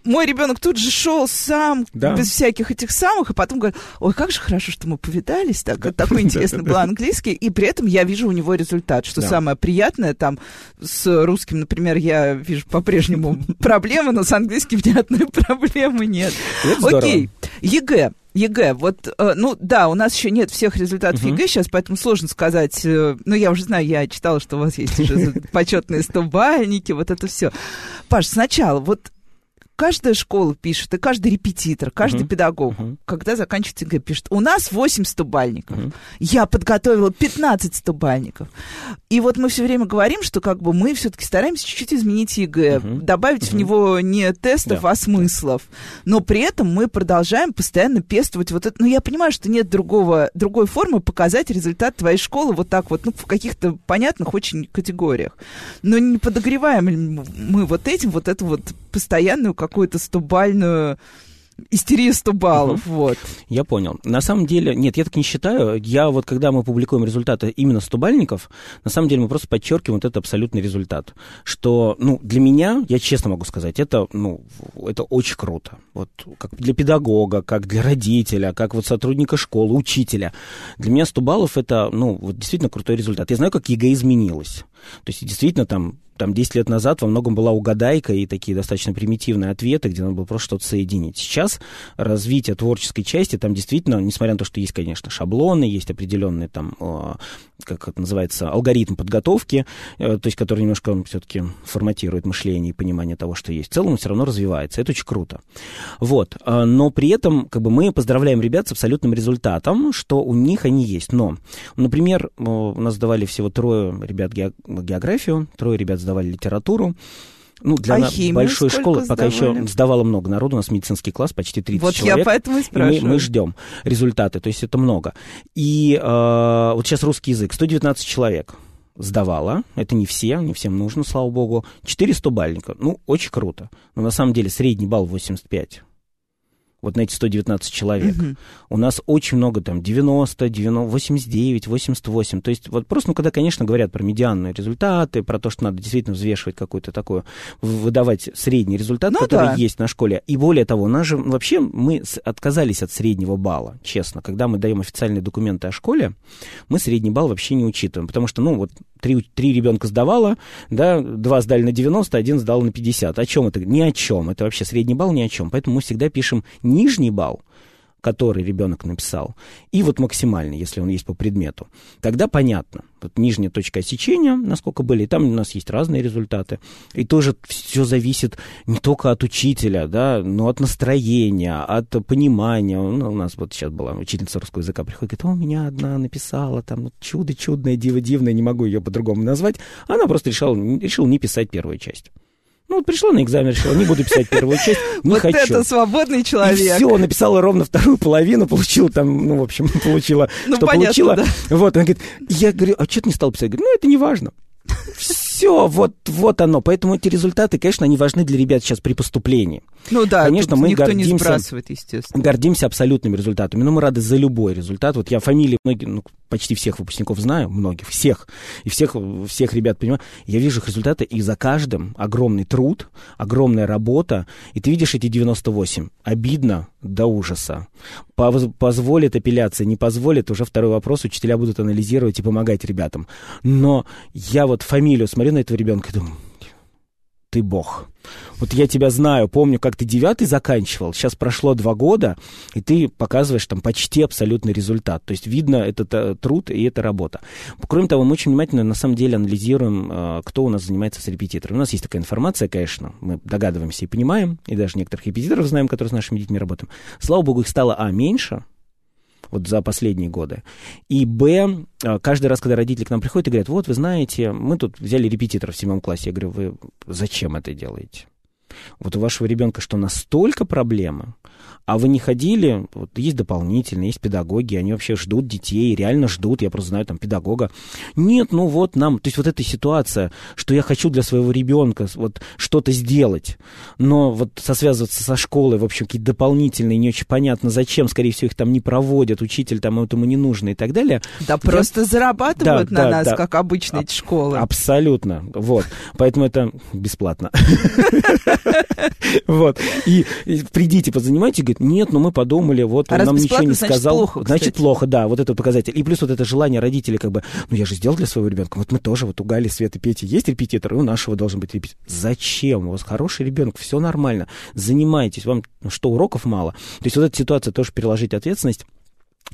мой ребенок тут же шел сам, да. без всяких этих самых, и потом говорит, ой, как же хорошо, что мы повидались, так, да. такой интересный был английский, и при этом я вижу у него результат, что да. самое приятное, там, с русским, например, я вижу по-прежнему проблемы, но с английским ни одной проблемы нет. Окей, ЕГЭ. ЕГЭ, вот, э, ну да, у нас еще нет всех результатов uh-huh. ЕГЭ сейчас, поэтому сложно сказать. Э, ну, я уже знаю, я читала, что у вас есть уже почетные стобальники, вот это все. Паш, сначала, вот каждая школа пишет, и каждый репетитор, каждый uh-huh. педагог, uh-huh. когда заканчивает ЕГЭ, пишет, у нас 8 стобалльников. Uh-huh. Я подготовила 15 стобалльников. И вот мы все время говорим, что как бы мы все-таки стараемся чуть-чуть изменить ЕГЭ, uh-huh. добавить uh-huh. в него не тестов, yeah. а смыслов. Но при этом мы продолжаем постоянно пестовать вот это. Но я понимаю, что нет другого, другой формы показать результат твоей школы вот так вот, ну, в каких-то понятных очень категориях. Но не подогреваем мы вот этим вот эту вот постоянную как какую-то стобальную истерия 100 баллов, угу. вот. Я понял. На самом деле, нет, я так не считаю. Я вот, когда мы публикуем результаты именно 100 бальников, на самом деле мы просто подчеркиваем вот этот абсолютный результат. Что, ну, для меня, я честно могу сказать, это, ну, это очень круто. Вот как для педагога, как для родителя, как вот сотрудника школы, учителя. Для меня 100 баллов это, ну, вот действительно крутой результат. Я знаю, как ЕГЭ изменилось. То есть, действительно, там там 10 лет назад во многом была угадайка и такие достаточно примитивные ответы, где надо было просто что-то соединить. Сейчас развитие творческой части, там действительно, несмотря на то, что есть, конечно, шаблоны, есть определенные там, как это называется, алгоритм подготовки, э, то есть который немножко все-таки форматирует мышление и понимание того, что есть. В целом все равно развивается. Это очень круто. Вот. А, но при этом как бы мы поздравляем ребят с абсолютным результатом, что у них они есть. Но, например, у нас сдавали всего трое ребят географию, трое ребят сдавали литературу. Ну, для а химию большой школы пока еще сдавало много народу, у нас медицинский класс, почти 30 вот человек. Вот я поэтому и спрашиваю. И мы, мы ждем результаты, то есть это много. И э, вот сейчас русский язык, 119 человек сдавала, это не все, не всем нужно, слава богу, 400 бальника, ну, очень круто, но на самом деле средний балл 85 вот на эти 119 человек. Угу. У нас очень много там 90, 90, 89, 88. То есть вот просто, ну, когда, конечно, говорят про медианные результаты, про то, что надо действительно взвешивать какой-то такой, выдавать средний результат, ну, который да. есть на школе. И более того, у нас же вообще мы отказались от среднего балла, честно. Когда мы даем официальные документы о школе, мы средний балл вообще не учитываем, потому что, ну, вот три, три ребенка сдавало, да, два сдали на 90, один сдал на 50. О чем это? Ни о чем. Это вообще средний балл ни о чем. Поэтому мы всегда пишем нижний балл, который ребенок написал, и вот максимальный, если он есть по предмету, тогда понятно. Вот нижняя точка отсечения, насколько были, и там у нас есть разные результаты. И тоже все зависит не только от учителя, да, но от настроения, от понимания. Ну, у нас вот сейчас была учительница русского языка, приходит, говорит, у меня одна написала, там, чудо чудное, диво дивное, не могу ее по-другому назвать. Она просто решила, решила не писать первую часть. Ну, вот пришла на экзамен, решила, не буду писать первую часть, не вот хочу. это свободный человек. И все, написала ровно вторую половину, получила там, ну, в общем, получила, ну, что понятно, получила. Да. Вот, она говорит, я говорю, а что ты не стал писать? Я говорю, ну, это не важно все, вот, вот оно. Поэтому эти результаты, конечно, они важны для ребят сейчас при поступлении. Ну да, конечно, мы никто гордимся, не сбрасывает, естественно. Гордимся абсолютными результатами, но мы рады за любой результат. Вот я фамилии многих, ну, почти всех выпускников знаю, многих, всех, и всех, всех ребят понимаю. Я вижу их результаты, и за каждым огромный труд, огромная работа, и ты видишь эти 98. Обидно до ужаса. Позволит апелляция, не позволит, уже второй вопрос, учителя будут анализировать и помогать ребятам. Но я вот фамилию смотрю на этого ребенка и думаю, ты бог. Вот я тебя знаю, помню, как ты девятый заканчивал, сейчас прошло два года, и ты показываешь там почти абсолютный результат. То есть видно этот э, труд и эта работа. Кроме того, мы очень внимательно на самом деле анализируем, э, кто у нас занимается с репетитором. У нас есть такая информация, конечно, мы догадываемся и понимаем, и даже некоторых репетиторов знаем, которые с нашими детьми работаем. Слава богу, их стало, а, меньше, вот за последние годы. И Б, э, каждый раз, когда родители к нам приходят и говорят, вот, вы знаете, мы тут взяли репетитора в седьмом классе. Я говорю, вы зачем это делаете? Вот у вашего ребенка что, настолько проблемы? А вы не ходили, вот есть дополнительные, есть педагоги, они вообще ждут детей, реально ждут, я просто знаю там педагога. Нет, ну вот нам, то есть вот эта ситуация, что я хочу для своего ребенка вот что-то сделать, но вот сосвязываться со школой, в общем, какие-то дополнительные, не очень понятно зачем, скорее всего, их там не проводят, учитель там этому не нужно и так далее. Да я... просто зарабатывают да, на да, нас, да. как обычно эти школы. Абсолютно, вот. Поэтому это бесплатно. Вот. И придите, позанимайтесь, говорит, нет, ну мы подумали, вот он нам ничего не сказал. Значит, плохо, да, вот это показатель. И плюс вот это желание родителей, как бы, ну я же сделал для своего ребенка. Вот мы тоже, вот у Гали, Светы, Пети есть репетитор, и у нашего должен быть репетитор. Зачем? У вас хороший ребенок, все нормально. Занимайтесь. Вам что, уроков мало? То есть вот эта ситуация тоже переложить ответственность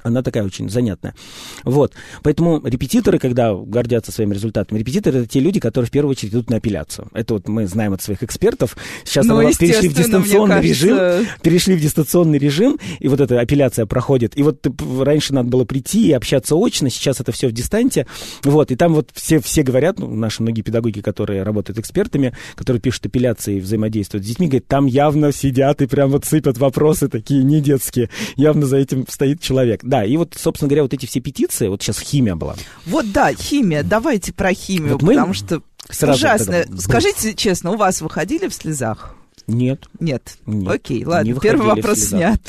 она такая очень занятная. Вот. Поэтому репетиторы, когда гордятся своими результатами, репетиторы это те люди, которые в первую очередь идут на апелляцию. Это вот мы знаем от своих экспертов. Сейчас ну, перешли в дистанционный кажется... режим. Перешли в дистанционный режим, и вот эта апелляция проходит. И вот раньше надо было прийти и общаться очно, сейчас это все в дистанте. Вот. И там вот все, все говорят, ну, наши многие педагоги, которые работают экспертами, которые пишут апелляции и взаимодействуют с детьми, говорят, там явно сидят и прям вот сыпят вопросы такие не детские. Явно за этим стоит человек. Да, и вот, собственно говоря, вот эти все петиции, вот сейчас химия была. Вот да, химия. Давайте про химию, вот потому что сразу ужасно. Тогда... Скажите честно, у вас выходили в слезах? Нет. Нет. Нет. Окей, ладно, первый вопрос снят.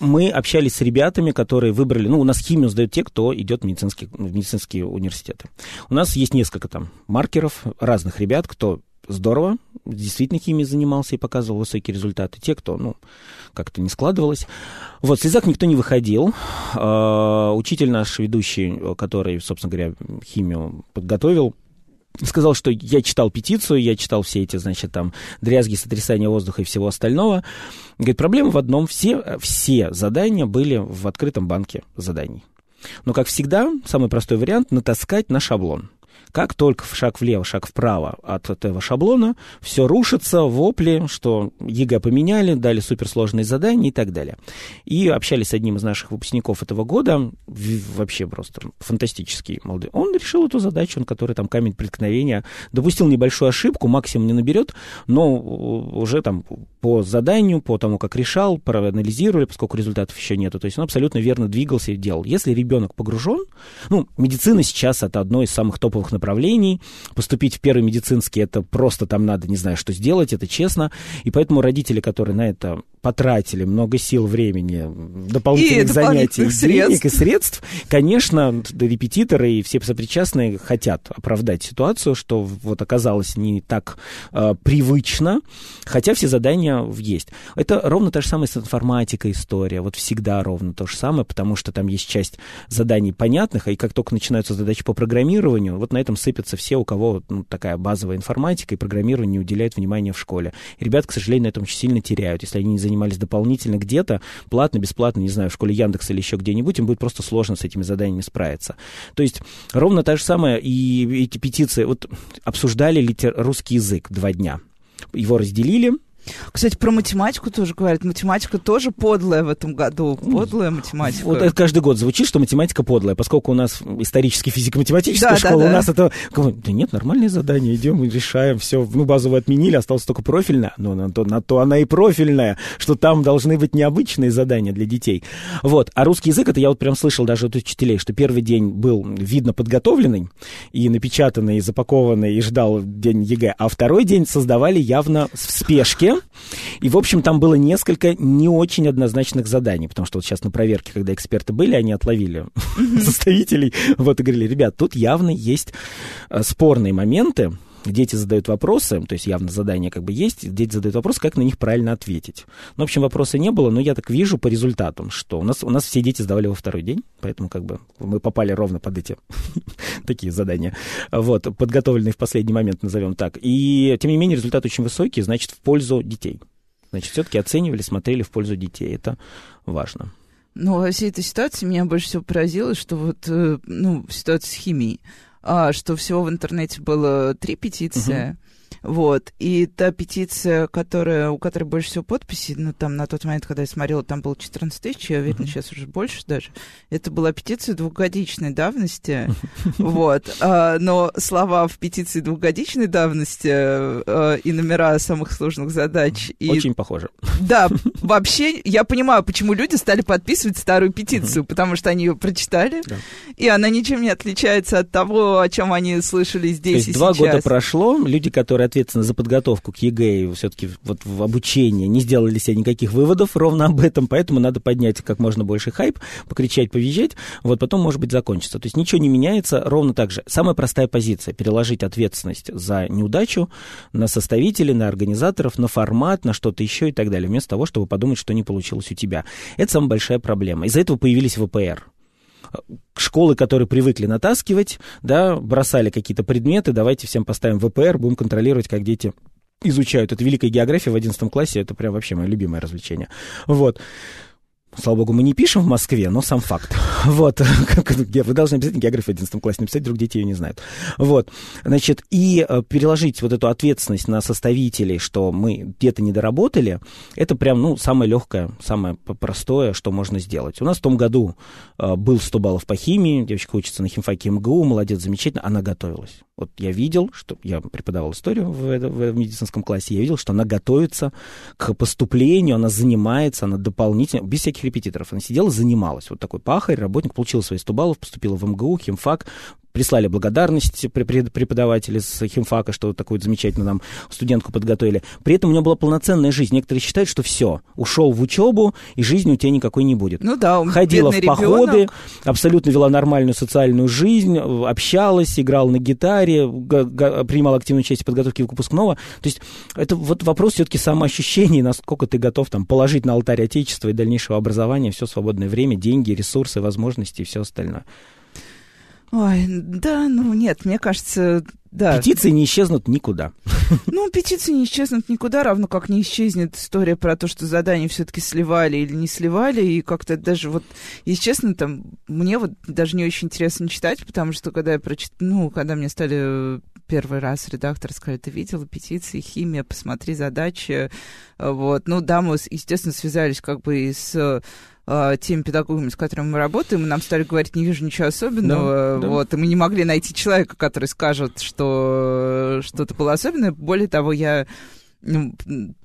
Мы общались с ребятами, которые выбрали, ну, у нас химию сдают те, кто идет в медицинские, в медицинские университеты. У нас есть несколько там маркеров разных ребят, кто здорово, действительно химией занимался и показывал высокие результаты. Те, кто, ну, как-то не складывалось. Вот, в слезах никто не выходил. Э, учитель наш ведущий, который, собственно говоря, химию подготовил, сказал, что я читал петицию, я читал все эти, значит, там, дрязги, сотрясания воздуха и всего остального. Говорит, проблема в одном, все, все задания были в открытом банке заданий. Но, как всегда, самый простой вариант — натаскать на шаблон. Как только шаг влево, шаг вправо от этого шаблона, все рушится, вопли, что ЕГЭ поменяли, дали суперсложные задания и так далее. И общались с одним из наших выпускников этого года, вообще просто фантастический молодой. Он решил эту задачу, он который там камень преткновения, допустил небольшую ошибку, максимум не наберет, но уже там по заданию, по тому, как решал, проанализировали, поскольку результатов еще нету. То есть он абсолютно верно двигался и делал. Если ребенок погружен, ну, медицина сейчас это одно из самых топовых направлений. Поступить в первый медицинский, это просто там надо, не знаю, что сделать, это честно. И поэтому родители, которые на это потратили много сил, времени, дополнительных и занятий, дополнительных денег и средств, конечно, репетиторы и все сопричастные хотят оправдать ситуацию, что вот оказалось не так э, привычно, хотя все задания есть. Это ровно та же самая с информатикой история, вот всегда ровно то же самое, потому что там есть часть заданий понятных, и как только начинаются задачи по программированию, вот на этом сыпятся все, у кого ну, такая базовая информатика и программирование не уделяют внимания в школе. И ребята, к сожалению, на этом очень сильно теряют, если они не занимаются занимались дополнительно где-то, платно, бесплатно, не знаю, в школе Яндекс или еще где-нибудь, им будет просто сложно с этими заданиями справиться. То есть ровно та же самая, и эти петиции, вот обсуждали литер... русский язык два дня. Его разделили, кстати, про математику тоже говорят. Математика тоже подлая в этом году. Подлая математика. Вот это каждый год звучит, что математика подлая. Поскольку у нас исторически физико-математическая да, школа, да, да. у нас это... Да нет, нормальные задания, идем и решаем. Все, ну, базовую отменили, осталось только профильная. Но на то, на то она и профильная, что там должны быть необычные задания для детей. Вот. А русский язык, это я вот прям слышал даже от учителей, что первый день был, видно, подготовленный и напечатанный, и запакованный, и ждал день ЕГЭ. А второй день создавали явно в спешке, и, в общем, там было несколько не очень однозначных заданий, потому что вот сейчас на проверке, когда эксперты были, они отловили составителей, вот, и говорили, ребят, тут явно есть э, спорные моменты, дети задают вопросы, то есть явно задание как бы есть, дети задают вопросы, как на них правильно ответить. Ну, в общем, вопроса не было, но я так вижу по результатам, что у нас, у нас все дети сдавали во второй день, поэтому как бы мы попали ровно под эти такие задания, вот, подготовленные в последний момент, назовем так. И, тем не менее, результат очень высокий, значит, в пользу детей. Значит, все-таки оценивали, смотрели в пользу детей. Это важно. Ну, во всей этой ситуации меня больше всего поразило, что вот, э, ну, ситуация с химией а, что всего в интернете было три петиции. Uh-huh. Вот. И та петиция, которая, у которой больше всего подписей, ну, там, на тот момент, когда я смотрела, там было 14 тысяч, я уверена, uh-huh. сейчас уже больше даже. Это была петиция двухгодичной давности. Вот. А, но слова в петиции двухгодичной давности а, и номера самых сложных задач. И... Очень похоже. Да, вообще, я понимаю, почему люди стали подписывать старую петицию, потому что они ее прочитали, и она ничем не отличается от того, о чем они слышали здесь То есть два года прошло, люди, которые ответственны за подготовку к ЕГЭ и все-таки вот в обучении, не сделали себе никаких выводов ровно об этом, поэтому надо поднять как можно больше хайп, покричать, повизжать, вот потом, может быть, закончится. То есть ничего не меняется, ровно так же. Самая простая позиция – переложить ответственность за неудачу на составителей, на организаторов, на формат, на что-то еще и так далее, вместо того, чтобы подумать, что не получилось у тебя. Это самая большая проблема. Из-за этого появились ВПР школы, которые привыкли натаскивать, да, бросали какие-то предметы, давайте всем поставим ВПР, будем контролировать, как дети изучают. Это великая география в 11 классе, это прям вообще мое любимое развлечение. Вот. Слава богу, мы не пишем в Москве, но сам факт. Вот. Вы должны обязательно географию в 11 классе написать, вдруг дети ее не знают. Вот. Значит, и э, переложить вот эту ответственность на составителей, что мы где-то не доработали, это прям, ну, самое легкое, самое простое, что можно сделать. У нас в том году э, был 100 баллов по химии, девочка учится на химфаке МГУ, молодец, замечательно, она готовилась. Вот я видел, что я преподавал историю в, в, медицинском классе, я видел, что она готовится к поступлению, она занимается, она дополнительно, без всяких репетиторов, она сидела, занималась. Вот такой пахарь, работник, получил свои 100 баллов, поступила в МГУ, химфак, прислали благодарность преподаватели с химфака, что такую замечательную нам студентку подготовили. При этом у нее была полноценная жизнь. Некоторые считают, что все, ушел в учебу, и жизни у тебя никакой не будет. Ну да, он Ходила в походы, ребенок. абсолютно вела нормальную социальную жизнь, общалась, играла на гитаре, принимала активную часть в подготовке выпускного. То есть это вот вопрос все-таки самоощущения, насколько ты готов там положить на алтарь Отечества и дальнейшего образования все свободное время, деньги, ресурсы, возможности и все остальное. Ой, да, ну нет, мне кажется, да. Петиции не исчезнут никуда. Ну, петиции не исчезнут никуда, равно как не исчезнет история про то, что задания все-таки сливали или не сливали, и как-то даже вот, если честно, там, мне вот даже не очень интересно читать, потому что когда я прочитала, ну, когда мне стали первый раз редактор сказали, ты видела петиции, химия, посмотри задачи, вот, ну, да, мы, естественно, связались как бы и с э, теми педагогами, с которыми мы работаем, и нам стали говорить, не вижу ничего особенного, да, да. вот, и мы не могли найти человека, который скажет, что что-то было особенное. Более того, я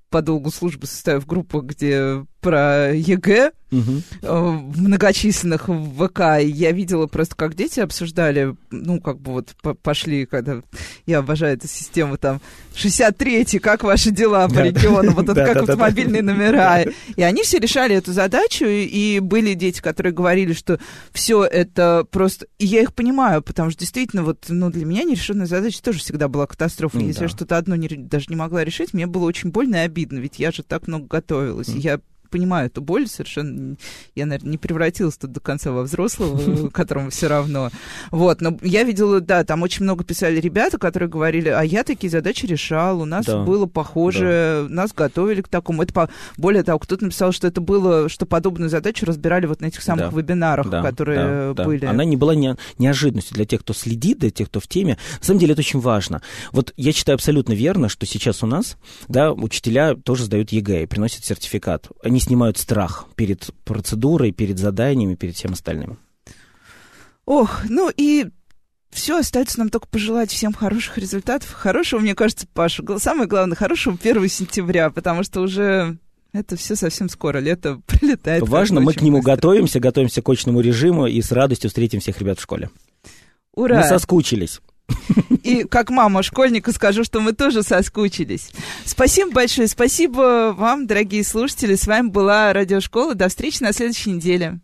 по долгу службы составив группу, где про ЕГЭ угу. многочисленных в ВК. Я видела просто, как дети обсуждали, ну, как бы вот пошли, когда... Я обожаю эту систему там. 63-й, как ваши дела по региону? Вот это как автомобильные номера. И они все решали эту задачу, и были дети, которые говорили, что все это просто... И я их понимаю, потому что действительно вот, ну, для меня нерешенная задача тоже всегда была катастрофой. Если я что-то одно даже не могла решить, мне было очень больно и обидно, ведь я же так много готовилась. Я понимаю эту боль совершенно. Я, наверное, не превратилась тут до конца во взрослого, которому все равно. Вот, но я видела, да, там очень много писали ребята, которые говорили, а я такие задачи решал, у нас было похоже, нас готовили к такому. Это более того, кто-то написал, что это было, что подобную задачу разбирали вот на этих самых вебинарах, которые были. Она не была неожиданностью для тех, кто следит, для тех, кто в теме. На самом деле это очень важно. Вот я считаю абсолютно верно, что сейчас у нас, да, учителя тоже сдают ЕГЭ и приносят сертификат. Они снимают страх перед процедурой, перед заданиями, перед всем остальным. Ох, ну и все, остается нам только пожелать всем хороших результатов. Хорошего, мне кажется, Паша, самое главное, хорошего 1 сентября, потому что уже это все совсем скоро, лето прилетает. Важно, мы к нему быстро. готовимся, готовимся к очному режиму и с радостью встретим всех ребят в школе. Ура! Мы соскучились. И как мама школьника скажу, что мы тоже соскучились. Спасибо большое, спасибо вам, дорогие слушатели. С вами была Радиошкола. До встречи на следующей неделе.